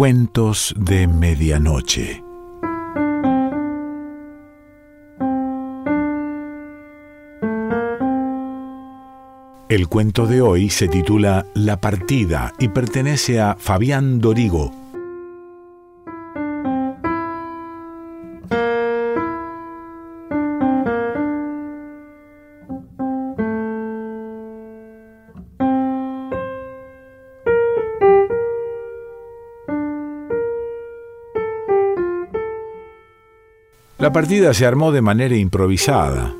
Cuentos de Medianoche. El cuento de hoy se titula La partida y pertenece a Fabián Dorigo. La partida se armó de manera improvisada.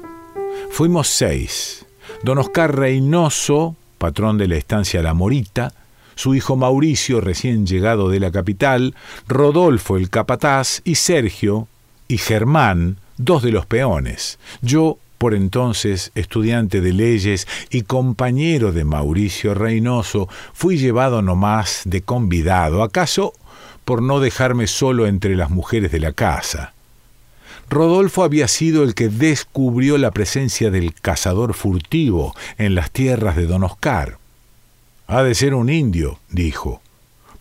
Fuimos seis. Don Oscar Reynoso, patrón de la estancia La Morita, su hijo Mauricio, recién llegado de la capital, Rodolfo el capataz y Sergio y Germán, dos de los peones. Yo, por entonces estudiante de leyes y compañero de Mauricio Reynoso, fui llevado nomás de convidado, acaso por no dejarme solo entre las mujeres de la casa. Rodolfo había sido el que descubrió la presencia del cazador furtivo en las tierras de don Oscar. Ha de ser un indio, dijo,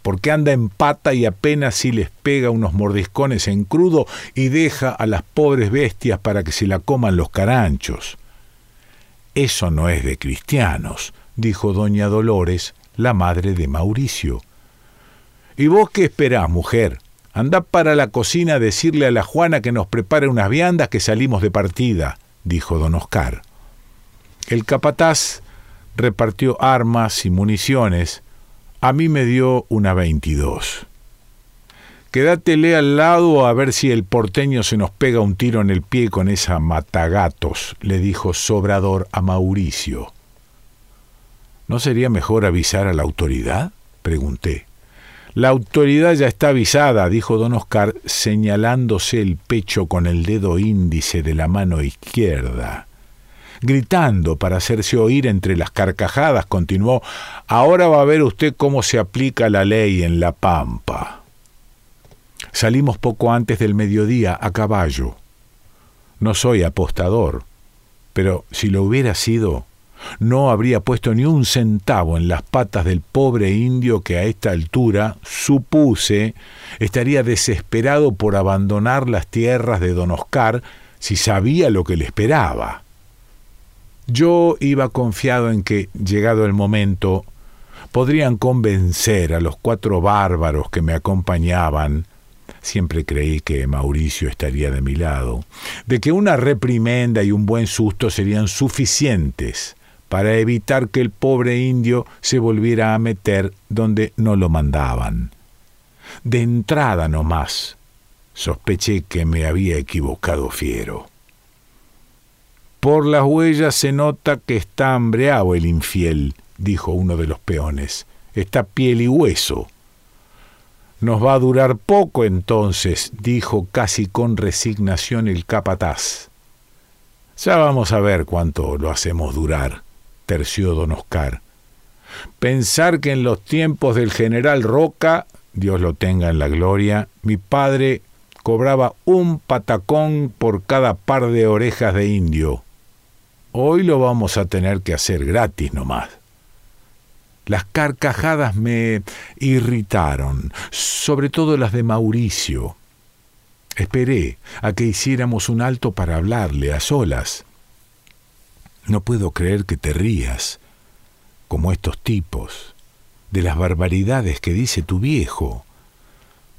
porque anda en pata y apenas si les pega unos mordiscones en crudo y deja a las pobres bestias para que se la coman los caranchos. Eso no es de cristianos, dijo doña Dolores, la madre de Mauricio. ¿Y vos qué esperás, mujer? Andá para la cocina a decirle a la Juana que nos prepare unas viandas que salimos de partida, dijo don Oscar. El capataz repartió armas y municiones. A mí me dio una veintidós. Quédatele al lado a ver si el porteño se nos pega un tiro en el pie con esa matagatos, le dijo Sobrador a Mauricio. ¿No sería mejor avisar a la autoridad? pregunté. La autoridad ya está avisada, dijo don Oscar, señalándose el pecho con el dedo índice de la mano izquierda. Gritando para hacerse oír entre las carcajadas, continuó, ahora va a ver usted cómo se aplica la ley en la pampa. Salimos poco antes del mediodía a caballo. No soy apostador, pero si lo hubiera sido, no habría puesto ni un centavo en las patas del pobre indio que a esta altura, supuse, estaría desesperado por abandonar las tierras de don Oscar si sabía lo que le esperaba. Yo iba confiado en que, llegado el momento, podrían convencer a los cuatro bárbaros que me acompañaban siempre creí que Mauricio estaría de mi lado, de que una reprimenda y un buen susto serían suficientes para evitar que el pobre indio se volviera a meter donde no lo mandaban. De entrada nomás, sospeché que me había equivocado fiero. Por las huellas se nota que está hambreado el infiel, dijo uno de los peones. Está piel y hueso. Nos va a durar poco entonces, dijo casi con resignación el capataz. Ya vamos a ver cuánto lo hacemos durar terció don Oscar. Pensar que en los tiempos del general Roca, Dios lo tenga en la gloria, mi padre cobraba un patacón por cada par de orejas de indio. Hoy lo vamos a tener que hacer gratis nomás. Las carcajadas me irritaron, sobre todo las de Mauricio. Esperé a que hiciéramos un alto para hablarle a solas. No puedo creer que te rías, como estos tipos, de las barbaridades que dice tu viejo.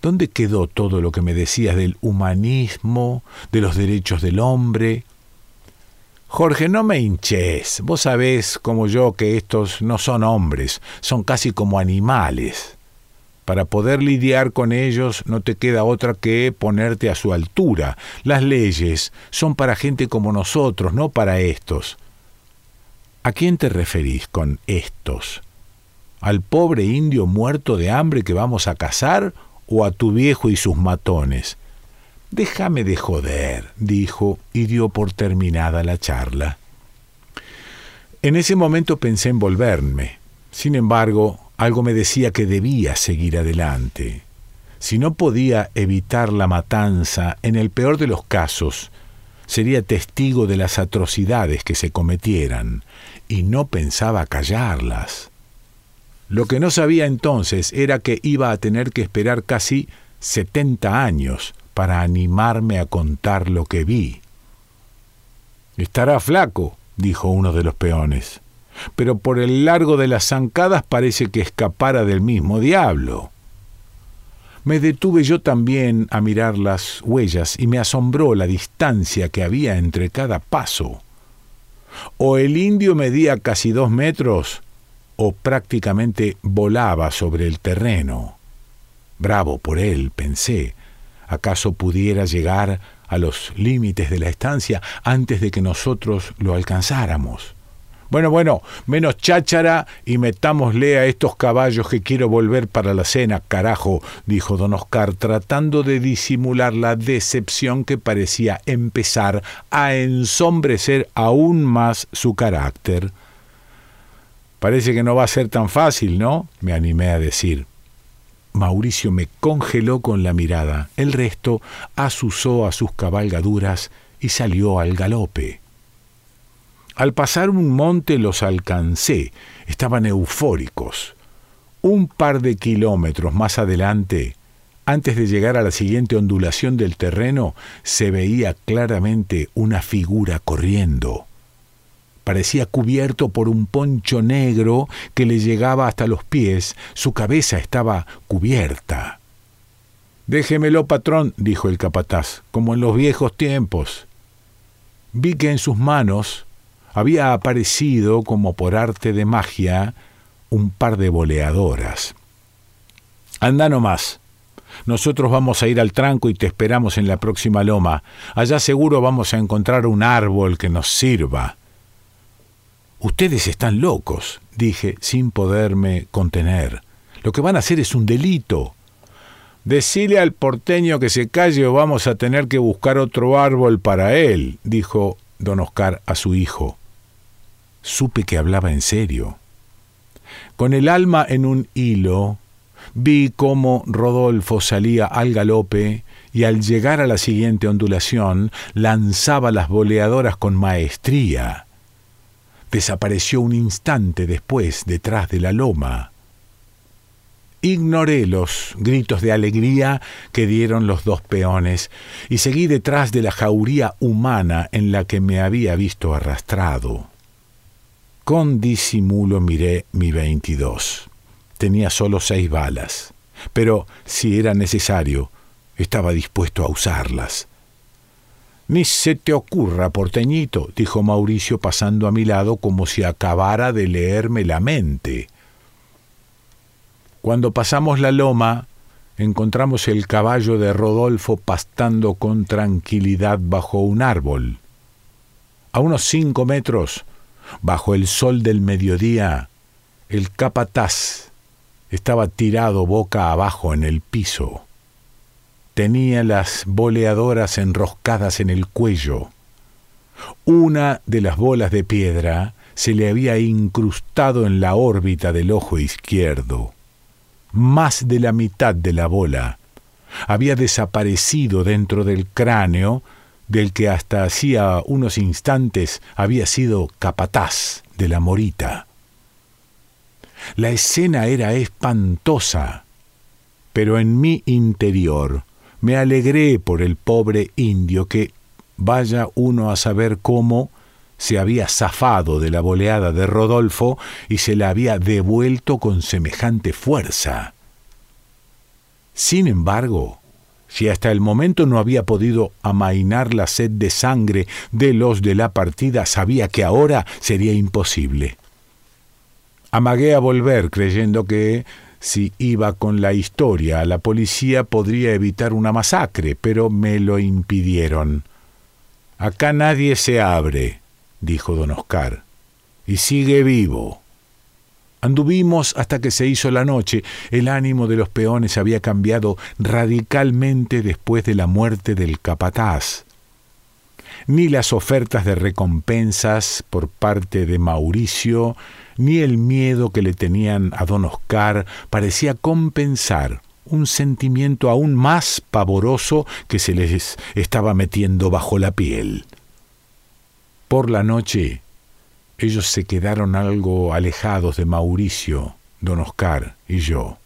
¿Dónde quedó todo lo que me decías del humanismo, de los derechos del hombre? Jorge, no me hinches. Vos sabés, como yo, que estos no son hombres, son casi como animales. Para poder lidiar con ellos no te queda otra que ponerte a su altura. Las leyes son para gente como nosotros, no para estos. ¿A quién te referís con estos? ¿Al pobre indio muerto de hambre que vamos a cazar o a tu viejo y sus matones? Déjame de joder, dijo, y dio por terminada la charla. En ese momento pensé en volverme. Sin embargo, algo me decía que debía seguir adelante. Si no podía evitar la matanza, en el peor de los casos, sería testigo de las atrocidades que se cometieran, y no pensaba callarlas. Lo que no sabía entonces era que iba a tener que esperar casi setenta años para animarme a contar lo que vi. Estará flaco, dijo uno de los peones, pero por el largo de las zancadas parece que escapara del mismo diablo. Me detuve yo también a mirar las huellas y me asombró la distancia que había entre cada paso. O el indio medía casi dos metros, o prácticamente volaba sobre el terreno. Bravo por él, pensé. ¿Acaso pudiera llegar a los límites de la estancia antes de que nosotros lo alcanzáramos? Bueno, bueno, menos cháchara y metámosle a estos caballos que quiero volver para la cena, carajo, dijo don Oscar, tratando de disimular la decepción que parecía empezar a ensombrecer aún más su carácter. Parece que no va a ser tan fácil, ¿no? me animé a decir. Mauricio me congeló con la mirada. El resto asusó a sus cabalgaduras y salió al galope. Al pasar un monte los alcancé. Estaban eufóricos. Un par de kilómetros más adelante, antes de llegar a la siguiente ondulación del terreno, se veía claramente una figura corriendo parecía cubierto por un poncho negro que le llegaba hasta los pies, su cabeza estaba cubierta. Déjemelo, patrón, dijo el capataz, como en los viejos tiempos. Vi que en sus manos había aparecido, como por arte de magia, un par de boleadoras. Anda nomás. Nosotros vamos a ir al tranco y te esperamos en la próxima loma. Allá seguro vamos a encontrar un árbol que nos sirva. Ustedes están locos, dije, sin poderme contener. Lo que van a hacer es un delito. Decile al porteño que se calle o vamos a tener que buscar otro árbol para él, dijo don Oscar a su hijo. Supe que hablaba en serio. Con el alma en un hilo, vi cómo Rodolfo salía al galope y al llegar a la siguiente ondulación lanzaba las boleadoras con maestría desapareció un instante después detrás de la loma. Ignoré los gritos de alegría que dieron los dos peones y seguí detrás de la jauría humana en la que me había visto arrastrado. Con disimulo miré mi veintidós. Tenía solo seis balas, pero si era necesario, estaba dispuesto a usarlas. Ni se te ocurra, porteñito, dijo Mauricio pasando a mi lado como si acabara de leerme la mente. Cuando pasamos la loma, encontramos el caballo de Rodolfo pastando con tranquilidad bajo un árbol. A unos cinco metros, bajo el sol del mediodía, el capataz estaba tirado boca abajo en el piso. Tenía las boleadoras enroscadas en el cuello. Una de las bolas de piedra se le había incrustado en la órbita del ojo izquierdo. Más de la mitad de la bola había desaparecido dentro del cráneo del que hasta hacía unos instantes había sido capataz de la morita. La escena era espantosa, pero en mi interior me alegré por el pobre indio que, vaya uno a saber cómo, se había zafado de la boleada de Rodolfo y se la había devuelto con semejante fuerza. Sin embargo, si hasta el momento no había podido amainar la sed de sangre de los de la partida, sabía que ahora sería imposible. Amagué a volver creyendo que si iba con la historia a la policía podría evitar una masacre, pero me lo impidieron. Acá nadie se abre, dijo don Oscar, y sigue vivo. Anduvimos hasta que se hizo la noche. El ánimo de los peones había cambiado radicalmente después de la muerte del capataz. Ni las ofertas de recompensas por parte de Mauricio, ni el miedo que le tenían a don Oscar parecía compensar un sentimiento aún más pavoroso que se les estaba metiendo bajo la piel. Por la noche, ellos se quedaron algo alejados de Mauricio, don Oscar y yo.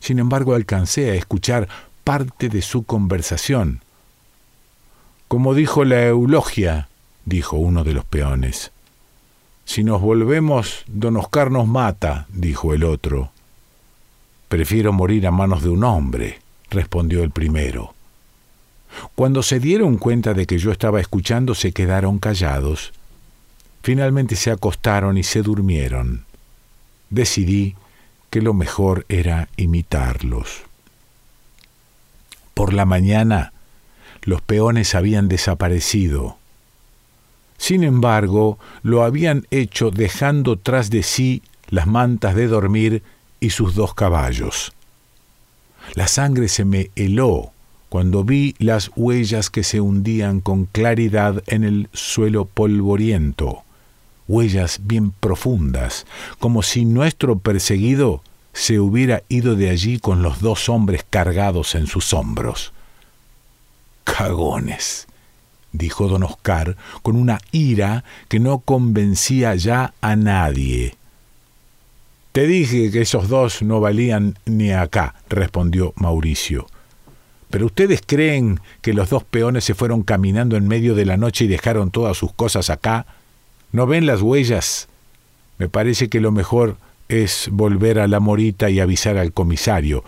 Sin embargo, alcancé a escuchar parte de su conversación. Como dijo la eulogia, dijo uno de los peones. Si nos volvemos, don Oscar nos mata, dijo el otro. Prefiero morir a manos de un hombre, respondió el primero. Cuando se dieron cuenta de que yo estaba escuchando, se quedaron callados. Finalmente se acostaron y se durmieron. Decidí que lo mejor era imitarlos. Por la mañana, los peones habían desaparecido. Sin embargo, lo habían hecho dejando tras de sí las mantas de dormir y sus dos caballos. La sangre se me heló cuando vi las huellas que se hundían con claridad en el suelo polvoriento, huellas bien profundas, como si nuestro perseguido se hubiera ido de allí con los dos hombres cargados en sus hombros. Cagones, dijo don Oscar con una ira que no convencía ya a nadie. Te dije que esos dos no valían ni acá, respondió Mauricio. Pero ustedes creen que los dos peones se fueron caminando en medio de la noche y dejaron todas sus cosas acá. ¿No ven las huellas? Me parece que lo mejor es volver a la morita y avisar al comisario.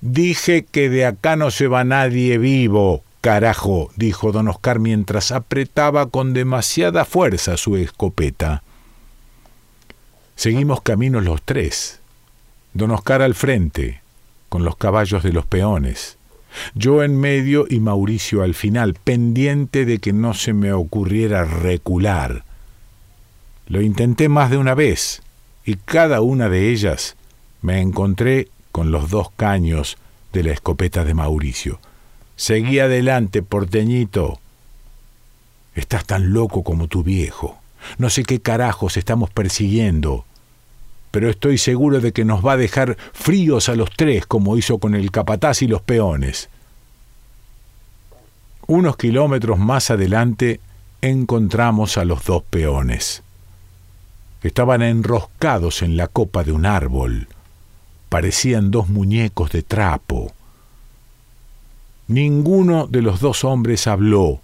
Dije que de acá no se va nadie vivo, carajo, dijo don Oscar mientras apretaba con demasiada fuerza su escopeta. Seguimos caminos los tres. Don Oscar al frente, con los caballos de los peones. Yo en medio y Mauricio al final, pendiente de que no se me ocurriera recular. Lo intenté más de una vez, y cada una de ellas me encontré con los dos caños de la escopeta de Mauricio. Seguí adelante, porteñito. Estás tan loco como tu viejo. No sé qué carajos estamos persiguiendo pero estoy seguro de que nos va a dejar fríos a los tres como hizo con el capataz y los peones. Unos kilómetros más adelante encontramos a los dos peones. Estaban enroscados en la copa de un árbol. Parecían dos muñecos de trapo. Ninguno de los dos hombres habló,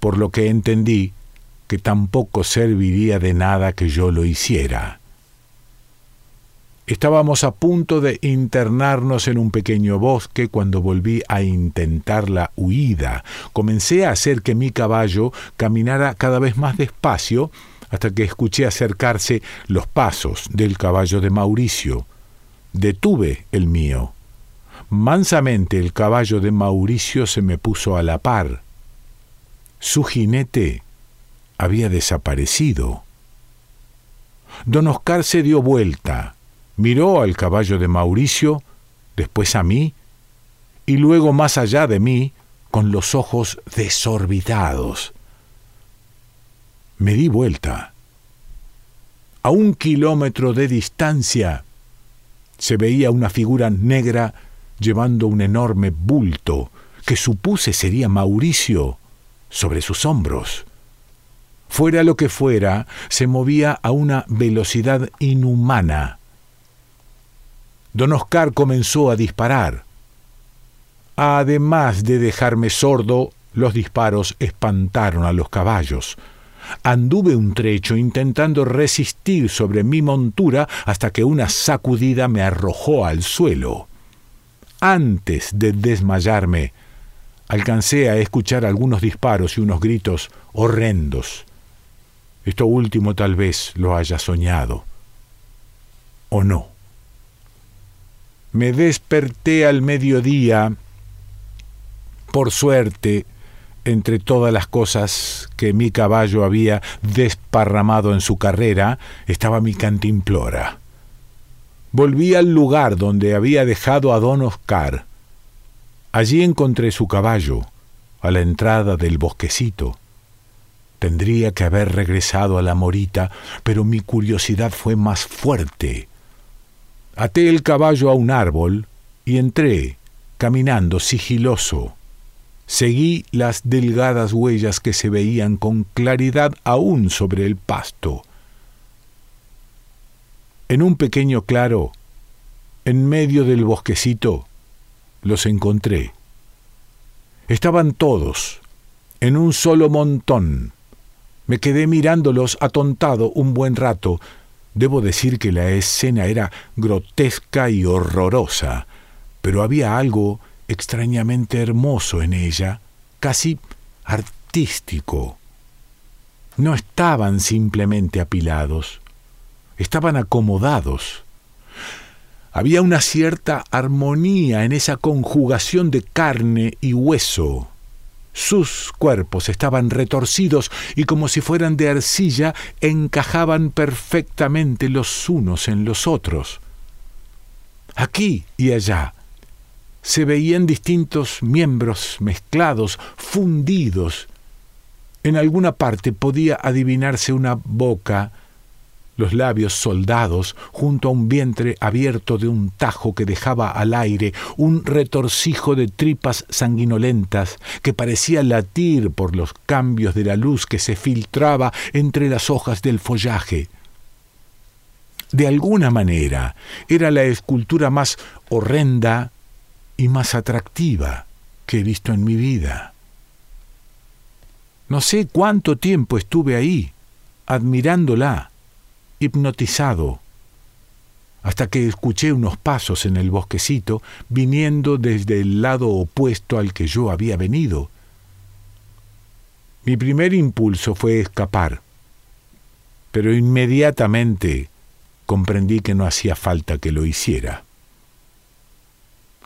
por lo que entendí que tampoco serviría de nada que yo lo hiciera. Estábamos a punto de internarnos en un pequeño bosque cuando volví a intentar la huida. Comencé a hacer que mi caballo caminara cada vez más despacio hasta que escuché acercarse los pasos del caballo de Mauricio. Detuve el mío. Mansamente el caballo de Mauricio se me puso a la par. Su jinete había desaparecido. Don Oscar se dio vuelta miró al caballo de Mauricio, después a mí, y luego más allá de mí, con los ojos desorbitados. Me di vuelta. A un kilómetro de distancia se veía una figura negra llevando un enorme bulto que supuse sería Mauricio sobre sus hombros. Fuera lo que fuera, se movía a una velocidad inhumana don Oscar comenzó a disparar. Además de dejarme sordo, los disparos espantaron a los caballos. Anduve un trecho intentando resistir sobre mi montura hasta que una sacudida me arrojó al suelo. Antes de desmayarme, alcancé a escuchar algunos disparos y unos gritos horrendos. Esto último tal vez lo haya soñado. ¿O no? Me desperté al mediodía, por suerte, entre todas las cosas que mi caballo había desparramado en su carrera, estaba mi cantimplora. Volví al lugar donde había dejado a don Oscar. Allí encontré su caballo, a la entrada del bosquecito. Tendría que haber regresado a la morita, pero mi curiosidad fue más fuerte. Até el caballo a un árbol y entré, caminando sigiloso. Seguí las delgadas huellas que se veían con claridad aún sobre el pasto. En un pequeño claro En medio del bosquecito los encontré. Estaban todos, en un solo montón. Me quedé mirándolos atontado un buen rato. Debo decir que la escena era grotesca y horrorosa, pero había algo extrañamente hermoso en ella, casi artístico. No estaban simplemente apilados, estaban acomodados. Había una cierta armonía en esa conjugación de carne y hueso. Sus cuerpos estaban retorcidos y como si fueran de arcilla encajaban perfectamente los unos en los otros. Aquí y allá se veían distintos miembros mezclados, fundidos. En alguna parte podía adivinarse una boca, los labios soldados junto a un vientre abierto de un tajo que dejaba al aire un retorcijo de tripas sanguinolentas que parecía latir por los cambios de la luz que se filtraba entre las hojas del follaje. De alguna manera era la escultura más horrenda y más atractiva que he visto en mi vida. No sé cuánto tiempo estuve ahí, admirándola, hipnotizado, hasta que escuché unos pasos en el bosquecito viniendo desde el lado opuesto al que yo había venido. Mi primer impulso fue escapar, pero inmediatamente comprendí que no hacía falta que lo hiciera.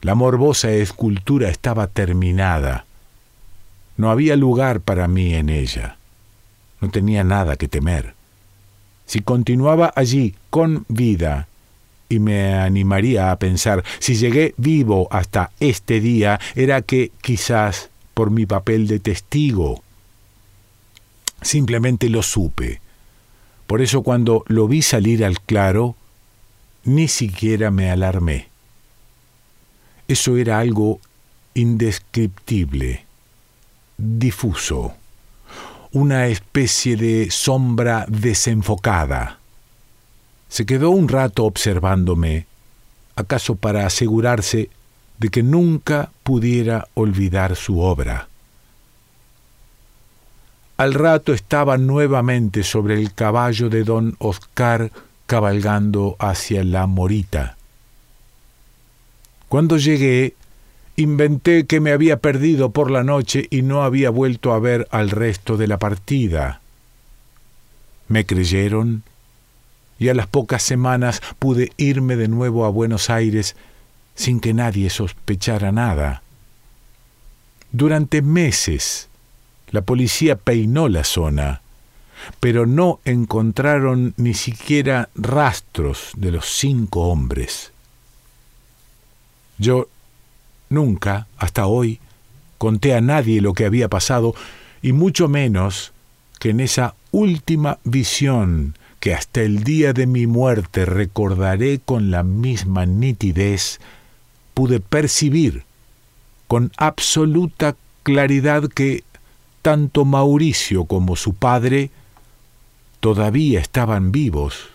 La morbosa escultura estaba terminada. No había lugar para mí en ella. No tenía nada que temer. Si continuaba allí con vida, y me animaría a pensar, si llegué vivo hasta este día, era que quizás por mi papel de testigo. Simplemente lo supe. Por eso cuando lo vi salir al claro, ni siquiera me alarmé. Eso era algo indescriptible, difuso una especie de sombra desenfocada. Se quedó un rato observándome, acaso para asegurarse de que nunca pudiera olvidar su obra. Al rato estaba nuevamente sobre el caballo de don Oscar cabalgando hacia la morita. Cuando llegué, Inventé que me había perdido por la noche y no había vuelto a ver al resto de la partida. Me creyeron y a las pocas semanas pude irme de nuevo a Buenos Aires sin que nadie sospechara nada. Durante meses la policía peinó la zona, pero no encontraron ni siquiera rastros de los cinco hombres. Yo Nunca, hasta hoy, conté a nadie lo que había pasado, y mucho menos que en esa última visión que hasta el día de mi muerte recordaré con la misma nitidez, pude percibir con absoluta claridad que tanto Mauricio como su padre todavía estaban vivos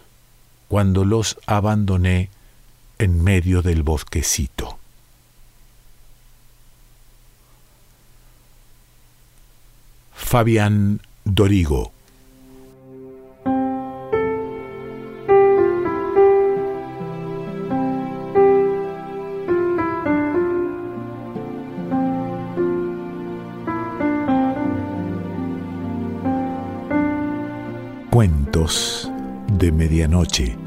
cuando los abandoné en medio del bosquecito. Fabián Dorigo. Cuentos de Medianoche.